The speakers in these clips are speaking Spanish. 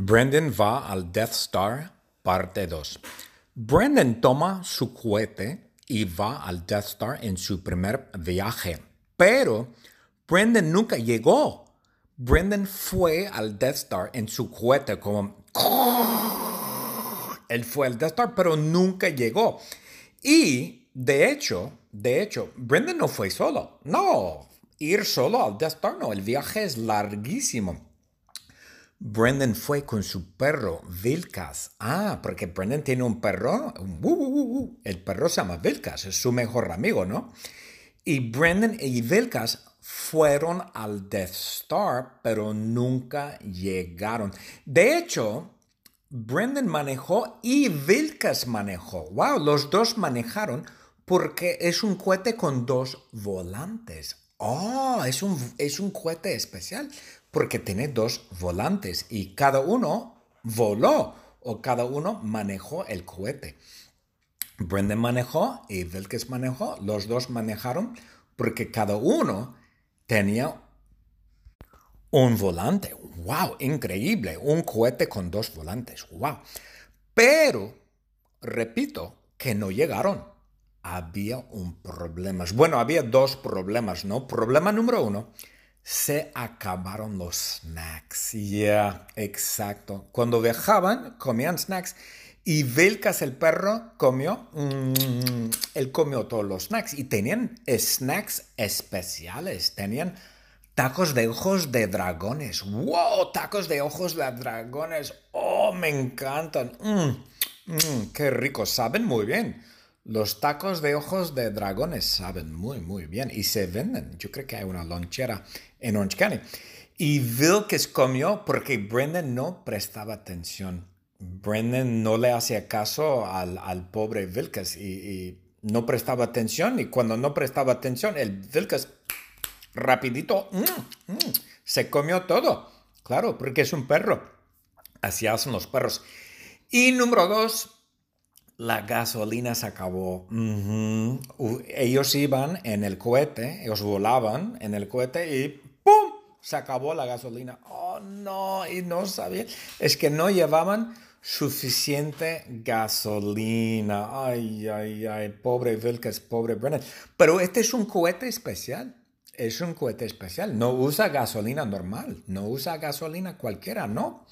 Brendan va al Death Star, parte 2. Brendan toma su cohete y va al Death Star en su primer viaje. Pero Brendan nunca llegó. Brendan fue al Death Star en su cohete como... Él fue al Death Star, pero nunca llegó. Y, de hecho, de hecho, Brendan no fue solo. No, ir solo al Death Star no. El viaje es larguísimo. Brendan fue con su perro Vilcas. Ah, porque Brendan tiene un perro. El perro se llama Vilcas, es su mejor amigo, ¿no? Y Brendan y Vilcas fueron al Death Star, pero nunca llegaron. De hecho, Brendan manejó y Vilcas manejó. Wow, los dos manejaron porque es un cohete con dos volantes. Oh, es un, es un cohete especial porque tiene dos volantes y cada uno voló o cada uno manejó el cohete. Brendan manejó y Vilkes manejó, los dos manejaron porque cada uno tenía un volante. ¡Wow! Increíble. Un cohete con dos volantes. ¡Wow! Pero, repito, que no llegaron. Había un problema. Bueno, había dos problemas, ¿no? Problema número uno se acabaron los snacks. Ya, exacto. Cuando viajaban, comían snacks. Y Vilcas el perro comió, mm, él comió todos los snacks. Y tenían snacks especiales. Tenían tacos de ojos de dragones. ¡Wow! Tacos de ojos de dragones. ¡Oh, me encantan! Mm, mm, ¡Qué ricos! Saben muy bien. Los tacos de ojos de dragones saben muy, muy bien y se venden. Yo creo que hay una lonchera en Orange County. Y Vilkes comió porque Brendan no prestaba atención. Brendan no le hacía caso al, pobre Vilkes y, no prestaba atención. Y cuando no prestaba atención, el Vilkes rapidito mm, mm, se comió todo. Claro, porque es un perro. Así hacen los perros. Y número dos, la gasolina se acabó. Ellos iban en el cohete, ellos volaban en el cohete y ¡pum! Se acabó la gasolina. Oh, no, y no sabían. Es que no llevaban suficiente gasolina. Ay, ay, ay, pobre Vilkes, pobre Brennan. Pero este es un cohete especial. Es un cohete especial. No usa gasolina normal. No usa gasolina cualquiera, no.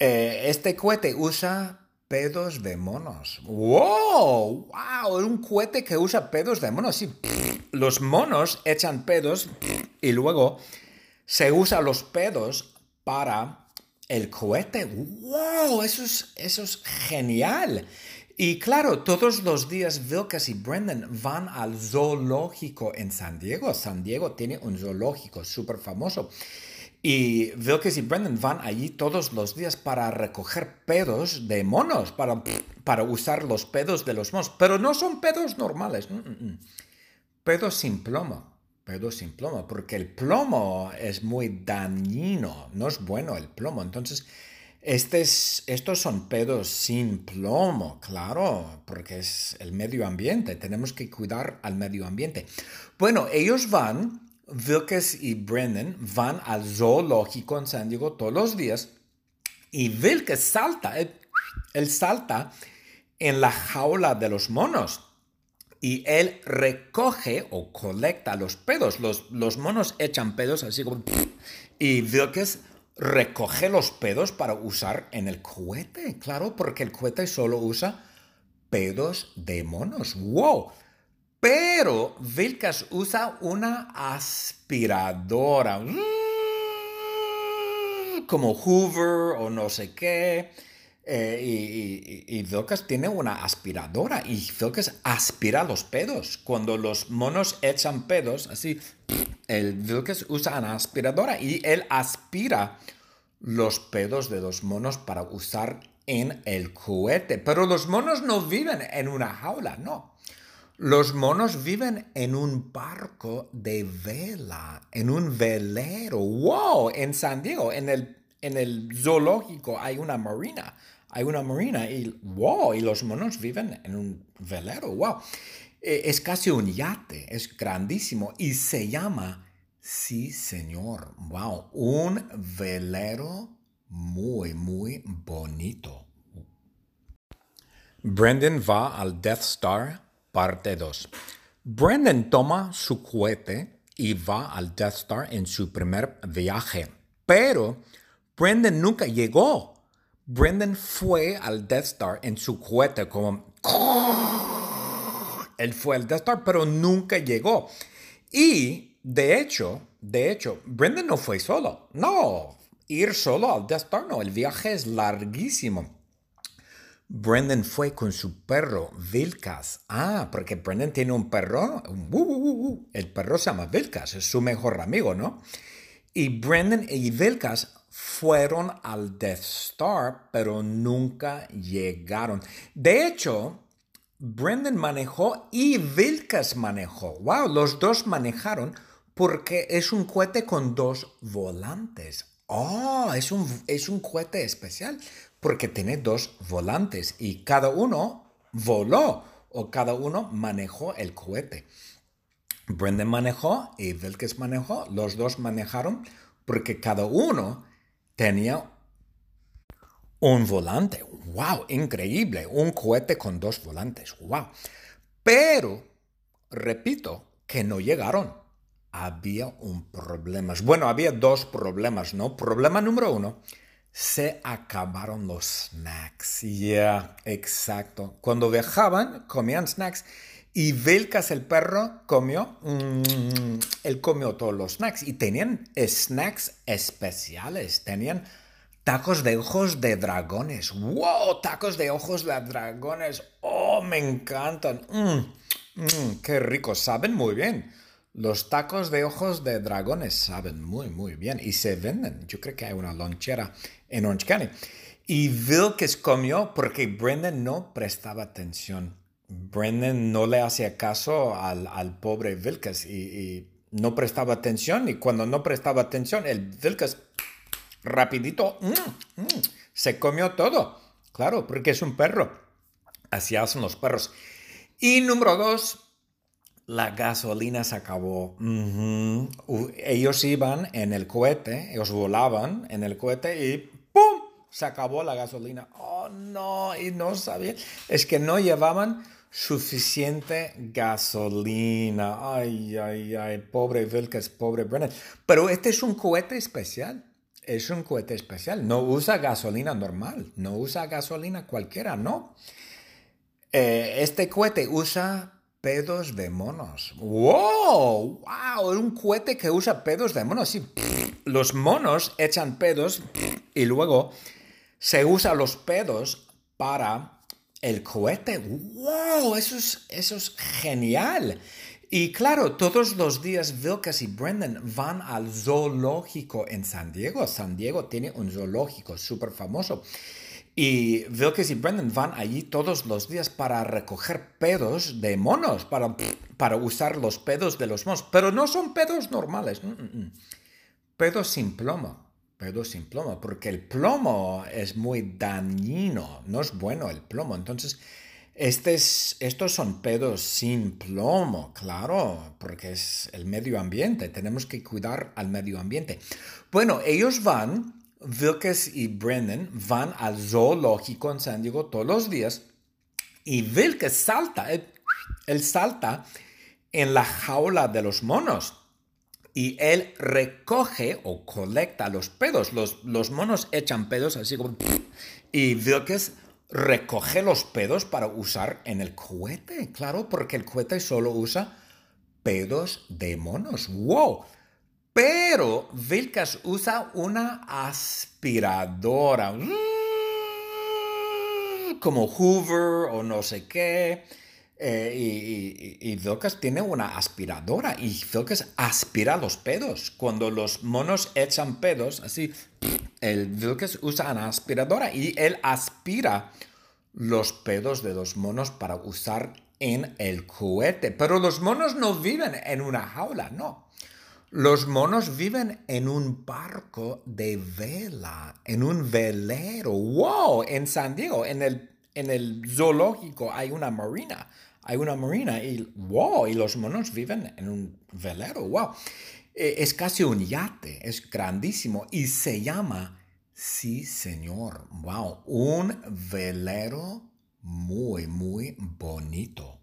Eh, este cohete usa pedos de monos. ¡Wow! ¡Wow! Un cohete que usa pedos de monos. Sí, los monos echan pedos y luego se usa los pedos para el cohete. ¡Wow! Eso es, eso es genial. Y claro, todos los días Vilkas y Brendan van al zoológico en San Diego. San Diego tiene un zoológico súper famoso. Y Vilkes y Brendan van allí todos los días para recoger pedos de monos, para, para usar los pedos de los monos. Pero no son pedos normales. Mm, mm, mm. Pedos sin plomo. Pedos sin plomo. Porque el plomo es muy dañino. No es bueno el plomo. Entonces, estos son pedos sin plomo, claro, porque es el medio ambiente. Tenemos que cuidar al medio ambiente. Bueno, ellos van Vilkes y Brennan van al zoológico en San Diego todos los días y Vilkes salta, él, salta en la jaula de los monos y él recoge o colecta los pedos. Los, los monos echan pedos así como... Y Vilkes recoge los pedos para usar en el cohete, claro, porque el cohete solo usa pedos de monos. ¡Wow! Pero Vilkas usa una aspiradora. Como Hoover o no sé qué. Eh, y, y, tiene una aspiradora y Vilkas aspira los pedos. Cuando los monos echan pedos, así, el Vilkas usa una aspiradora y él aspira los pedos de los monos para usar en el cohete. Pero los monos no viven en una jaula, no. Los monos viven en un barco de vela, en un velero. ¡Wow! En San Diego, en el, en el zoológico hay una marina. Hay una marina y wow, y los monos viven en un velero. ¡Wow! E, es casi un yate, es grandísimo y se llama, sí señor, wow, un velero muy, muy bonito. Brendan va al Death Star, parte 2. Brendan toma su cohete y va al Death Star en su primer viaje, pero Brendan nunca llegó. Brendan fue al Death Star en su cohete como... Él fue al Death Star, pero nunca llegó. Y, de hecho, de hecho, Brendan no fue solo. No, ir solo al Death Star no. El viaje es larguísimo. Brendan fue con su perro Vilkas. Ah, porque Brendan tiene un perro. el perro se llama Vilkas, es su mejor amigo, ¿no? Y Brendan y Vilkas fueron al Death Star, pero nunca llegaron. De hecho, Brendan manejó y Vilkas manejó. Wow, los dos manejaron porque es un cohete con dos volantes. Oh, es un, es un cohete especial porque tiene dos volantes y cada uno voló o cada uno manejó el cohete. Brendan manejó y Vilkes manejó, los dos manejaron porque cada uno tenía un volante. ¡Wow! Increíble. Un cohete con dos volantes. ¡Wow! Pero, repito, que no llegaron. Había un problema. Bueno, había dos problemas, ¿no? Problema número uno se acabaron los snacks. Ya, exacto. Cuando viajaban, comían snacks. Y Vilcas, el perro, comió, mm, él comió todos los snacks. Y tenían snacks especiales. Tenían tacos de ojos de dragones. ¡Wow! Tacos de ojos de dragones. ¡Oh, me encantan! Mm, mm, ¡Qué rico! Saben muy bien. Los tacos de ojos de dragones saben muy, muy bien y se venden. Yo creo que hay una lonchera en Orange County. Y Vilkes comió porque Brendan no prestaba atención. Brendan no le hacía caso al, pobre Vilkes y, no prestaba atención. Y cuando no prestaba atención, el Vilkes rapidito mm, mm, se comió todo. Claro, porque es un perro. Así hacen los perros. Y número dos, la gasolina se acabó. Ellos iban en el cohete, ellos volaban en el cohete y ¡pum! Se acabó la gasolina. Oh, no, y no sabían. Es que no llevaban suficiente gasolina. Ay, ay, ay, pobre Vilkes, pobre Brennan. Pero este es un cohete especial. Es un cohete especial. No usa gasolina normal. No usa gasolina cualquiera, no. Eh, este cohete usa pedos de monos. ¡Wow! ¡Wow! Un cohete que usa pedos de monos. Sí, los monos echan pedos y luego se usa los pedos para el cohete. ¡Wow! Eso es, eso es genial. Y claro, todos los días Vilkas y Brendan van al zoológico en San Diego. San Diego tiene un zoológico súper famoso. Y Vilkes y Brendan van allí todos los días para recoger pedos de monos, para, para usar los pedos de los monos. Pero no son pedos normales. Mm, mm, mm. Pedos sin plomo. Pedos sin plomo. Porque el plomo es muy dañino. No es bueno el plomo. Entonces, estos son pedos sin plomo, claro, porque es el medio ambiente. Tenemos que cuidar al medio ambiente. Bueno, ellos van Vilkes y Brendan van al zoológico en San Diego todos los días y Vilkes salta, él, salta en la jaula de los monos y él recoge o colecta los pedos. Los, los monos echan pedos así como... Y Vilkes recoge los pedos para usar en el cohete, claro, porque el cohete solo usa pedos de monos. ¡Wow! Pero Vilkas usa una aspiradora. Mm, como Hoover o no sé qué. Eh, y, y, Vilkas tiene una aspiradora y Vilkas aspira los pedos. Cuando los monos echan pedos, así, el Vilkas usa una aspiradora y él aspira los pedos de los monos para usar en el cohete. Pero los monos no viven en una jaula, no. Los monos viven en un barco de vela, en un velero. ¡Wow! En San Diego, en el, en el zoológico hay una marina. Hay una marina y wow, y los monos viven en un velero. ¡Wow! Eh, es casi un yate, es grandísimo y se llama Sí, señor. Wow, un velero muy, muy bonito.